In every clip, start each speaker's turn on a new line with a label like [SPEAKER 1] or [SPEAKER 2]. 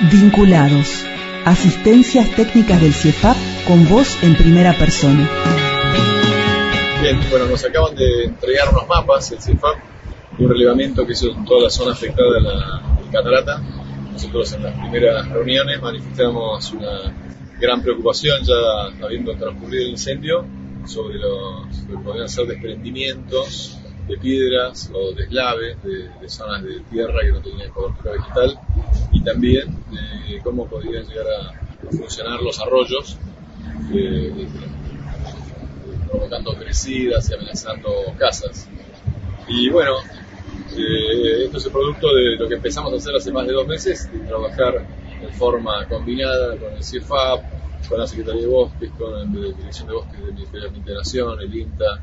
[SPEAKER 1] Vinculados. Asistencias técnicas del CIEFAP con voz en primera persona.
[SPEAKER 2] Bien, bueno, nos acaban de entregar unos mapas, el CIEFAP, un relevamiento que hizo en toda la zona afectada de la catarata. Nosotros en las primeras reuniones manifestamos una gran preocupación ya habiendo transcurrido el incendio sobre los que podrían ser desprendimientos de piedras o deslaves de, de zonas de tierra que no tenían cobertura vegetal y también de cómo podrían llegar a funcionar los arroyos eh, provocando crecidas y amenazando casas. Y bueno, eh, esto es el producto de lo que empezamos a hacer hace más de dos meses, de trabajar en forma combinada con el CIEFAP, con la Secretaría de Bosques, con la Dirección de Bosques del Ministerio de Integración, el INTA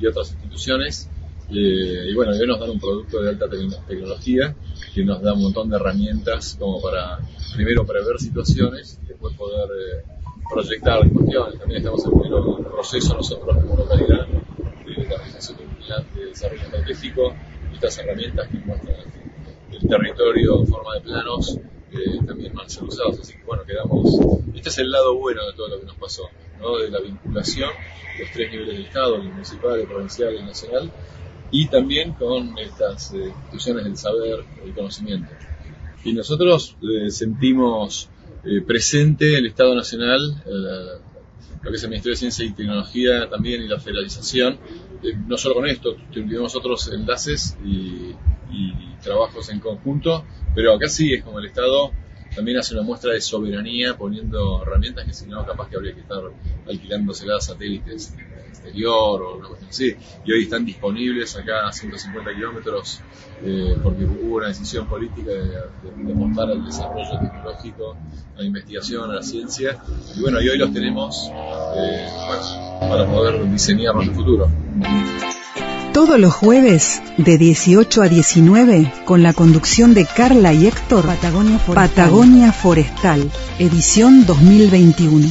[SPEAKER 2] y otras instituciones. Eh, y bueno, hoy nos dan un producto de alta tecnología que nos da un montón de herramientas como para, primero, prever situaciones y después poder eh, proyectar cuestiones. También estamos en un proceso nosotros como localidad de la realización de de desarrollo estratégico estas herramientas que muestran el territorio en forma de planos eh, también van a ser usados. Así que bueno, quedamos. Este es el lado bueno de todo lo que nos pasó, ¿no? de la vinculación, los tres niveles del Estado, el municipal, el provincial y el nacional, y también con estas eh, instituciones del saber, el conocimiento. Y nosotros eh, sentimos eh, presente el Estado Nacional, lo que es el Ministerio de Ciencia y Tecnología también y la federalización, no solo con esto, tenemos otros enlaces y, y trabajos en conjunto, pero acá sí es como el Estado también hace una muestra de soberanía poniendo herramientas que si no capaz que habría que estar alquilándoselas satélites exterior o una cuestión así. Y hoy están disponibles acá a 150 kilómetros eh, porque hubo una decisión política de, de, aportar al desarrollo tecnológico, a la investigación, a la ciencia. Y bueno, y hoy los tenemos eh, bueno, para poder diseñar el futuro.
[SPEAKER 1] Todos los jueves de 18 a 19 con la conducción de Carla y Héctor
[SPEAKER 3] Patagonia Forestal,
[SPEAKER 1] Patagonia Forestal edición 2021.